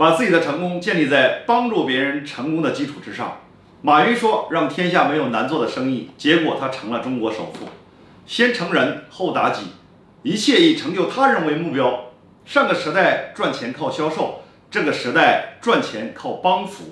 把自己的成功建立在帮助别人成功的基础之上。马云说让天下没有难做的生意结果他成了中国首富。先成人后达己一切以成就他人为目标上个时代赚钱靠销售这个时代赚钱靠帮扶。